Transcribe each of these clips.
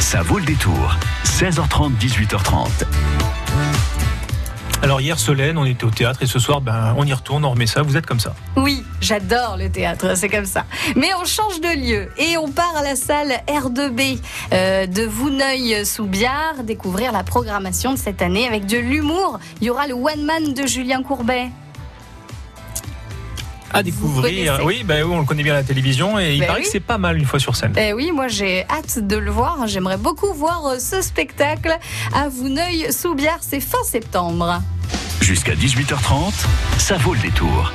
Ça vaut le détour. 16h30, 18h30. Alors hier, Solène, on était au théâtre et ce soir, ben, on y retourne, on remet ça. Vous êtes comme ça Oui, j'adore le théâtre, c'est comme ça. Mais on change de lieu et on part à la salle R2B euh, de Vouneuil-sous-Biard découvrir la programmation de cette année avec de l'humour. Il y aura le One Man de Julien Courbet. À découvrir. Oui, ben, oui, on le connaît bien à la télévision et il Ben paraît oui. que c'est pas mal une fois sur scène. Eh oui, moi j'ai hâte de le voir. J'aimerais beaucoup voir euh, ce spectacle à Vouneuil-sous-Biard. C'est fin septembre. Jusqu'à 18h30, ça vaut le détour.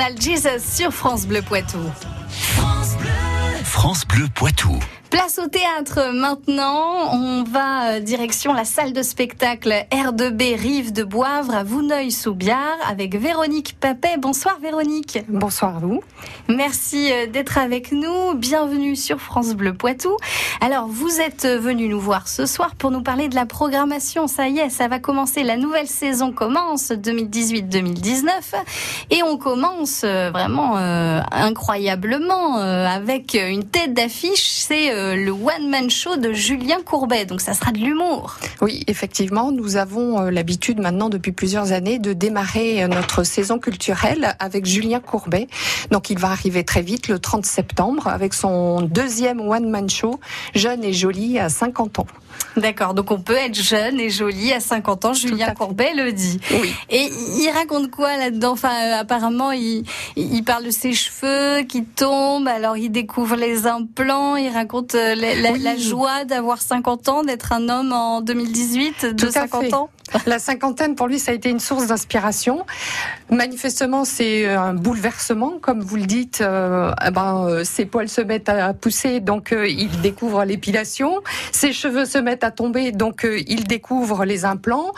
Personnel Jesus sur France Bleu Poitou. France Bleu Poitou. Place au théâtre maintenant. On va euh, direction la salle de spectacle R2B Rive de Boivre à Vouneuil-sous-Biard avec Véronique Papet. Bonsoir Véronique. Bonsoir à vous. Merci euh, d'être avec nous. Bienvenue sur France Bleu Poitou. Alors, vous êtes venu nous voir ce soir pour nous parler de la programmation. Ça y est, ça va commencer. La nouvelle saison commence 2018-2019 et on commence euh, vraiment euh, incroyablement euh, avec une tête d'affiche. C'est euh, le one man show de Julien Courbet. Donc, ça sera de l'humour. Oui, effectivement, nous avons euh, l'habitude maintenant depuis plusieurs années de démarrer euh, notre saison culturelle avec Julien Courbet. Donc il va arriver très vite le 30 septembre avec son deuxième one man show, jeune et joli à 50 ans. D'accord, donc on peut être jeune et jolie à 50 ans, Julien. Courbet le dit. Oui. Et il raconte quoi là-dedans? Enfin, euh, apparemment, il, il parle de ses cheveux qui tombent, alors il découvre les implants, il raconte euh, la, la- la joie d'avoir 50 ans, d'être un homme en 2018 de Tout à 50 fait. ans? La cinquantaine, pour lui, ça a été une source d'inspiration. Manifestement, c'est un bouleversement, comme vous le dites. euh, eh ben, euh, ses poils se mettent à pousser, donc euh, il découvre l'épilation. Ses cheveux se mettent à tomber, donc euh, il découvre les implants.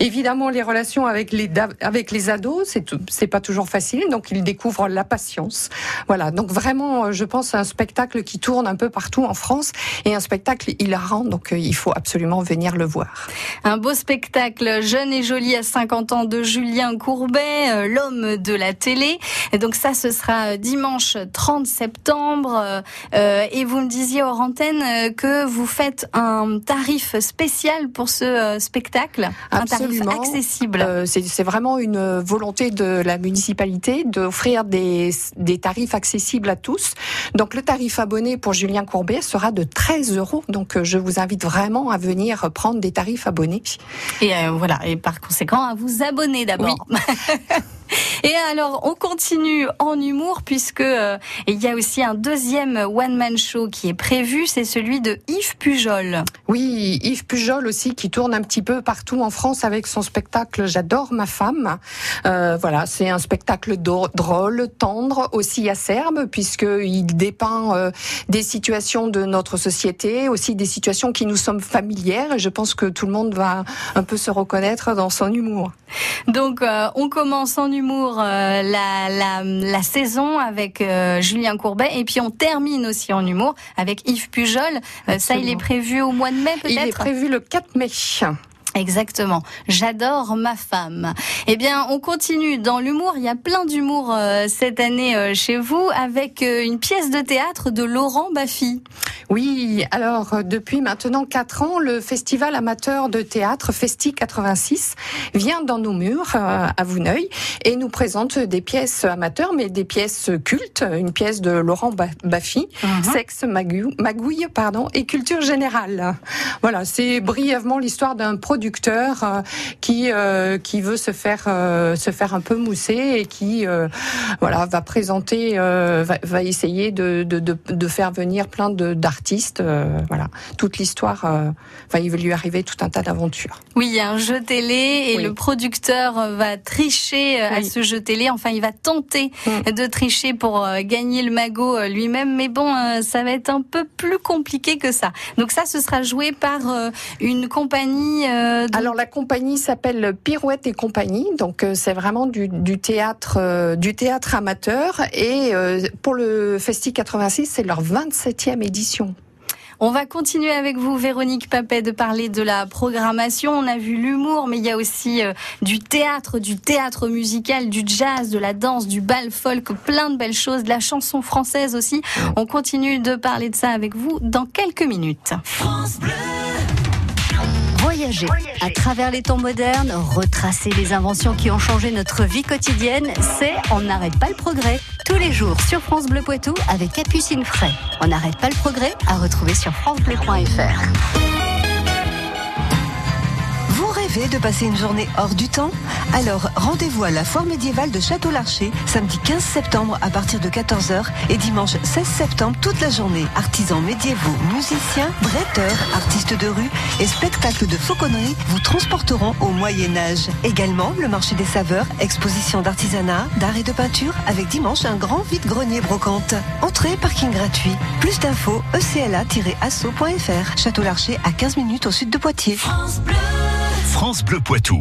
Évidemment, les relations avec les avec les ados, c'est c'est pas toujours facile, donc il découvre la patience. Voilà. Donc vraiment, euh, je pense à un spectacle qui tourne un peu partout en France et un spectacle hilarant. Donc euh, il faut absolument venir le voir. Un beau spectacle, jeune et joli à 50 ans de Julien Courbet, euh, l'homme de la télé. Et donc ça, ce sera euh, dimanche 30 septembre. Euh, et vous me disiez hors antenne que vous faites un tarif spécial pour ce spectacle, un tarif Absolument. accessible. Euh, c'est vraiment une volonté de la municipalité d'offrir des, des tarifs accessibles à tous. Donc le tarif abonné pour Julien Courbet sera de 13 euros. Donc je vous invite vraiment à venir prendre des tarifs abonnés. Et euh, voilà, et par conséquent, à vous abonner d'abord. et alors, on continue en humour puisque euh, il y a aussi un deuxième one-man show qui est prévu, c'est celui de Yves Pujol. Oui, Yves Pujol aussi qui tourne un petit peu partout en France avec son spectacle J'adore ma femme. Euh, voilà, c'est un spectacle drôle, tendre, aussi acerbe puisqu'il dépeint euh, des situations de notre société, aussi des situations qui nous sommes familières. Et je pense que tout le monde va un peu se reconnaître dans son humour. Donc, on commence en humour euh, la, la, la saison avec euh, Julien Courbet et puis on termine aussi en humour avec Yves Pujol. Euh, ça, il est prévu au mois de mai Il est peut-être? prévu le 4 mai. Exactement. J'adore ma femme. Eh bien, on continue dans l'humour. Il y a plein d'humour euh, cette année euh, chez vous avec euh, une pièce de théâtre de Laurent Baffy. Oui, alors depuis maintenant quatre ans, le festival amateur de théâtre Festi 86 vient dans nos murs à Vouneuil et nous présente des pièces amateurs, mais des pièces cultes. Une pièce de Laurent Ba- Baffy, sexe, magou- magouille, pardon, et culture générale. Voilà, c'est brièvement l'histoire d'un producteur euh, qui euh, qui veut se faire euh, se faire un peu mousser et qui voilà va présenter, va, va essayer de, de, de, de faire venir plein de d'artistes. voilà, toute l'histoire. Enfin, il va lui arriver tout un tas d'aventures. Oui, il y a un jeu télé et Oui. le producteur va tricher à ce jeu télé. Enfin, il va tenter Mm. de tricher pour gagner le magot lui-même. Mais bon, ça va être un peu plus compliqué que ça. Donc ça, ce sera joué par une compagnie. Euh, Alors la compagnie s'appelle Pirouette et compagnie, donc euh, c'est vraiment du, du théâtre euh, du théâtre amateur et euh, pour le Festi 86 c'est leur 27e édition. On va continuer avec vous, Véronique Papet, de parler de la programmation. On a vu l'humour, mais il y a aussi euh, du théâtre, du théâtre musical, du jazz, de la danse, du bal folk, plein de belles choses, de la chanson française aussi. On continue de parler de ça avec vous dans quelques minutes. Voyager à travers les temps modernes, retracer les inventions qui ont changé notre vie quotidienne, c'est On n'arrête pas le progrès. Tous les jours sur France Bleu Poitou avec Capucine Fray. On n'arrête pas le progrès à retrouver sur francebleu.fr. De passer une journée hors du temps Alors rendez-vous à la foire médiévale de Château-Larcher, samedi 15 septembre à partir de 14h et dimanche 16 septembre toute la journée. Artisans médiévaux, musiciens, bretteurs, artistes de rue et spectacles de fauconnerie vous transporteront au Moyen-Âge. Également le marché des saveurs, exposition d'artisanat, d'art et de peinture avec dimanche un grand vide-grenier brocante. Entrée, parking gratuit. Plus d'infos, ecla-asso.fr. Château-Larcher à 15 minutes au sud de Poitiers. Poitou.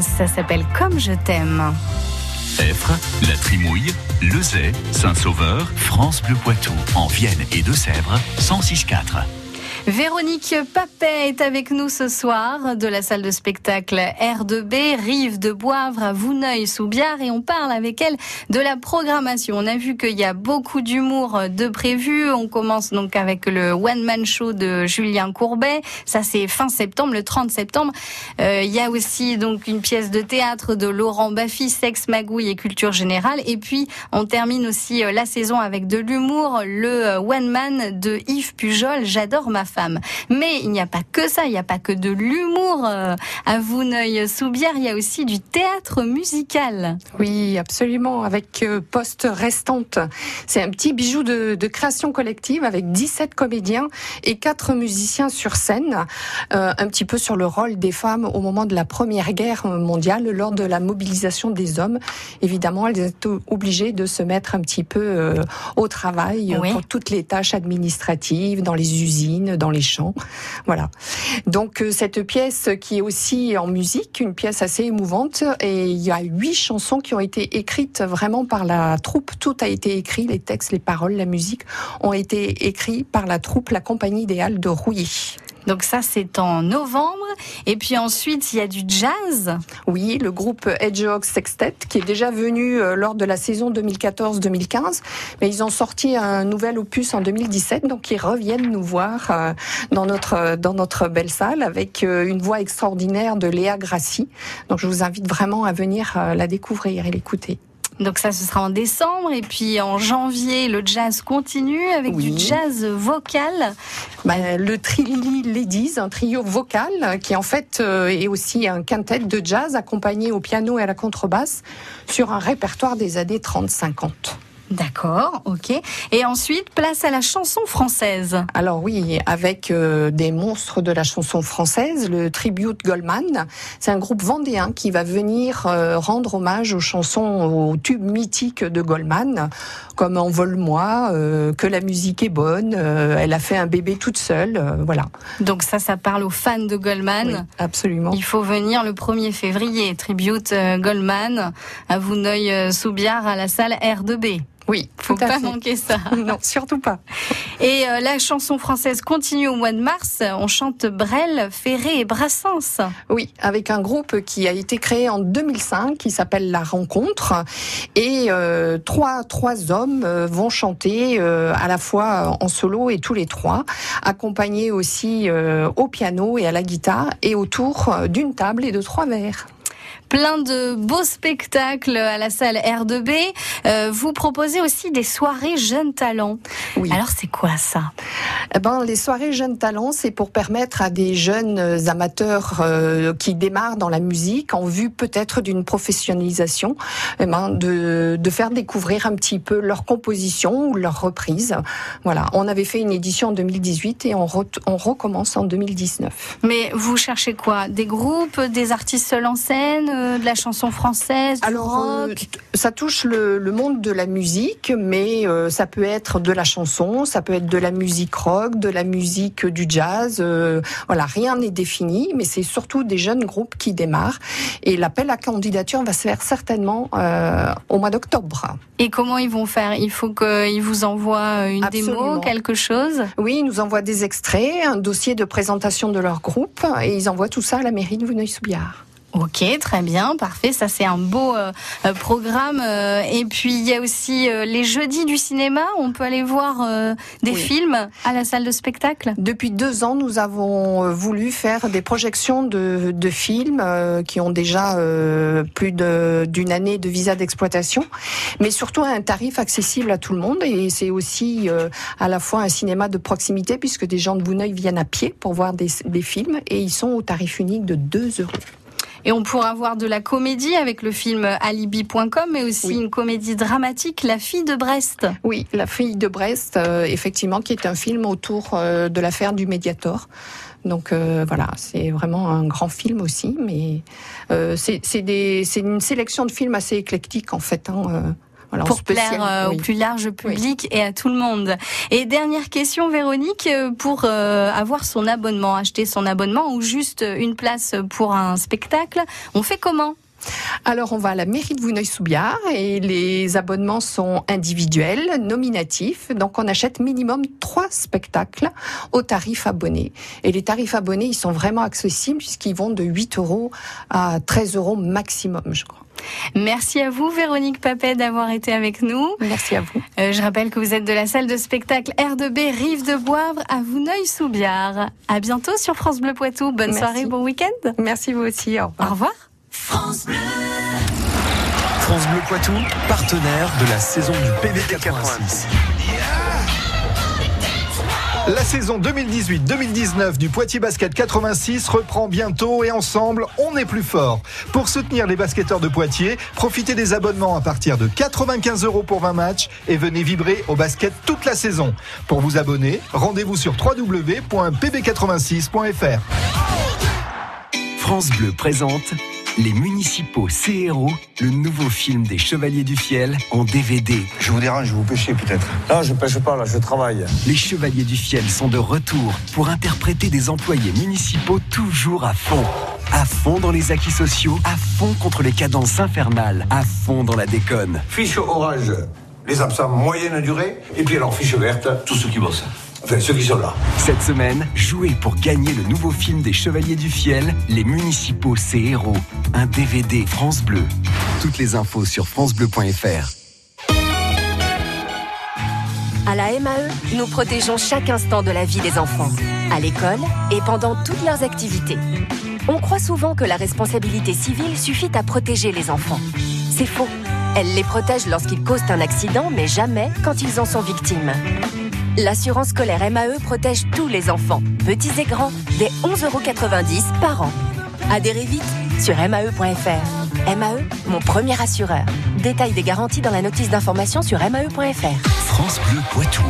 Ça s'appelle Comme je t'aime. Effre, La Trimouille, Lezay, Saint-Sauveur, France Bleu Poitou, en Vienne et Deux-Sèvres, 106.4. Véronique Papet est avec nous ce soir de la salle de spectacle R2B, Rive de Boivre à Vouneuil-sous-Biard et on parle avec elle de la programmation. On a vu qu'il y a beaucoup d'humour de prévu. On commence donc avec le One Man Show de Julien Courbet. Ça c'est fin septembre, le 30 septembre. Euh, il y a aussi donc une pièce de théâtre de Laurent Baffy, Sexe, Magouille et Culture Générale. Et puis on termine aussi euh, la saison avec de l'humour, le euh, One Man de Yves Pujol, J'adore ma femme. Mais il n'y a pas que ça, il n'y a pas que de l'humour euh, à Vouneuil-sous-Bière, il y a aussi du théâtre musical. Oui, absolument, avec euh, Poste Restante. C'est un petit bijou de, de création collective avec 17 comédiens et 4 musiciens sur scène, euh, un petit peu sur le rôle des femmes au moment de la Première Guerre mondiale, lors de la mobilisation des hommes. Évidemment, elles étaient obligées de se mettre un petit peu euh, au travail Oui. pour toutes les tâches administratives, dans les usines, dans les champs. Voilà. Donc euh, cette pièce qui est aussi en musique, une pièce assez émouvante, et il y a huit chansons qui ont été écrites vraiment par la troupe. Tout a été écrit, les textes, les paroles, la musique ont été écrits par la troupe, la compagnie idéale de Rouilly. Donc ça c'est en novembre. Et puis ensuite il y a du jazz. Oui, le groupe Hedgehog Sextet, qui est déjà venu euh, lors de la saison 2014-2015, mais ils ont sorti un nouvel opus en 2017, donc ils reviennent nous voir euh, dans notre dans notre belle salle avec euh, une voix extraordinaire de Léa Grassi. Donc je vous invite vraiment à venir euh, la découvrir et l'écouter. Donc ça ce sera en décembre. Et puis en janvier le jazz continue avec Oui. du jazz vocal. Bah, le Trilili Ladies, un trio vocal qui en fait euh, est aussi un quintet de jazz accompagné au piano et à la contrebasse sur un répertoire des années 30-50. D'accord, ok. Et ensuite place à la chanson française. Alors oui, avec euh, des monstres de la chanson française, le Tribute Goldman, c'est un groupe vendéen qui va venir euh, rendre hommage aux chansons, aux tubes mythiques de Goldman, comme Envole-moi, euh, Que la musique est bonne, euh, Elle a fait un bébé toute seule, euh, voilà. Donc ça ça parle aux fans de Goldman. Oui, absolument. Il faut venir le 1er février, tribute euh, Goldman à Vouneuil-sous-Biard à la salle R2B. Oui, Faut tout à pas fait. manquer ça. Non, surtout pas. Et euh, la chanson française continue au mois de mars. On chante Brel, Ferré et Brassens. Oui, avec un groupe qui a été créé en 2005, qui s'appelle La Rencontre, et euh, trois trois hommes euh, vont chanter euh, à la fois en solo et tous les trois, accompagnés aussi au piano et à la guitare, et autour d'une table et de trois verres. Plein de beaux spectacles à la salle R2B. Euh, vous proposez aussi des soirées jeunes talents. Oui. Alors c'est quoi ça? Eh ben, les soirées jeunes talents, c'est pour permettre à des jeunes amateurs euh, qui démarrent dans la musique, en vue peut-être d'une professionnalisation, eh ben, de, de faire découvrir un petit peu leur composition ou leur reprise. Voilà, on avait fait une édition en 2018 et on, re- on recommence en 2019. Mais vous cherchez quoi? Des groupes, des artistes seuls en scène, euh, de la chanson française, du Alors, euh, rock? ça touche le, le monde de la musique, mais euh, ça peut être de la chanson, ça peut être de la musique rock, de la musique du jazz. voilà, rien n'est défini, mais c'est surtout des jeunes groupes qui démarrent. Et l'appel à candidature va se faire certainement au mois d'octobre. Et comment ils vont faire? Il faut qu'ils vous envoient une démo, quelque chose? Oui, ils nous envoient des extraits, un dossier de présentation de leur groupe, et ils envoient tout ça à la mairie de Vouneuil-sous-Biard. Ok, très bien, parfait. Ça, c'est un beau euh, euh, programme. euh, et puis, il y a aussi euh, les jeudis du cinéma. On peut aller voir euh, des Oui. films à la salle de spectacle? Depuis deux ans, nous avons voulu faire des projections de, de films qui ont déjà plus d'une année de visa d'exploitation, mais surtout à un tarif accessible à tout le monde. Et c'est aussi à la fois un cinéma de proximité, puisque des gens de Vouneuil viennent à pied pour voir des, des films, et ils sont au tarif unique de 2 euros. Et on pourra voir de la comédie avec le film Alibi.com, mais aussi Oui. une comédie dramatique, La fille de Brest. Oui, La fille de Brest, euh, effectivement, qui est un film autour euh, de l'affaire du Mediator. Donc euh, voilà, c'est vraiment un grand film aussi, mais c'est une sélection de films assez éclectique en fait. Hein, voilà, pour spécial- plaire euh, oui. au plus large public et à tout le monde. Et dernière question, Véronique, euh, pour euh, avoir son abonnement, acheter son abonnement ou juste une place pour un spectacle, on fait comment? Alors on va à la mairie de Vouneuil-sous-Biard et les abonnements sont individuels, nominatifs. Donc on achète minimum trois spectacles au tarif abonné. Et les tarifs abonnés, ils sont vraiment accessibles puisqu'ils vont de 8 euros à 13 euros maximum, je crois. Merci à vous, Véronique Papet, d'avoir été avec nous. Merci à vous. Euh, je rappelle que vous êtes de la salle de spectacle R2B Rive de Boivre à Vouneuil-sous-Biard. À bientôt sur France Bleu Poitou. Bonne Merci. soirée, bon week-end. Merci vous aussi. Au Au revoir. Revoir. France Bleu Poitou, partenaire de la saison du PB 86. La saison 2018-2019 du Poitiers Basket 86 reprend bientôt et ensemble, on est plus fort. Pour soutenir les basketteurs de Poitiers, profitez des abonnements à partir de 95 euros pour 20 matchs et venez vibrer au basket toute la saison. Pour vous abonner, rendez-vous sur www.pb86.fr. France Bleu présente Les municipaux CRO, le nouveau film des Chevaliers du Fiel en DVD. Je vous dérange, vous pêchez peut-être. Non, je pêche pas, là, je travaille. Les Chevaliers du Fiel sont de retour pour interpréter des employés municipaux toujours à fond. À fond dans les acquis sociaux, à fond contre les cadences infernales, à fond dans la déconne. Fiche orange, les absents moyenne durée. Et puis alors, fiche verte, tous ceux qui bossent. Enfin, ceux qui sont là. Cette semaine, jouez pour gagner le nouveau film des Chevaliers du Fiel, Les Municipaux, ces héros. Un DVD France Bleu. Toutes les infos sur FranceBleu.fr. À la MAE, nous protégeons chaque instant de la vie des enfants, à l'école et pendant toutes leurs activités. On croit souvent que la responsabilité civile suffit à protéger les enfants. C'est faux. Elle les protège lorsqu'ils causent un accident, mais jamais quand ils en sont victimes. L'assurance scolaire MAE protège tous les enfants, petits et grands, dès 11,90 euros par an. Adhérez vite sur mae.fr. MAE, mon premier assureur. Détail des garanties dans la notice d'information sur mae.fr. France Bleu Poitou.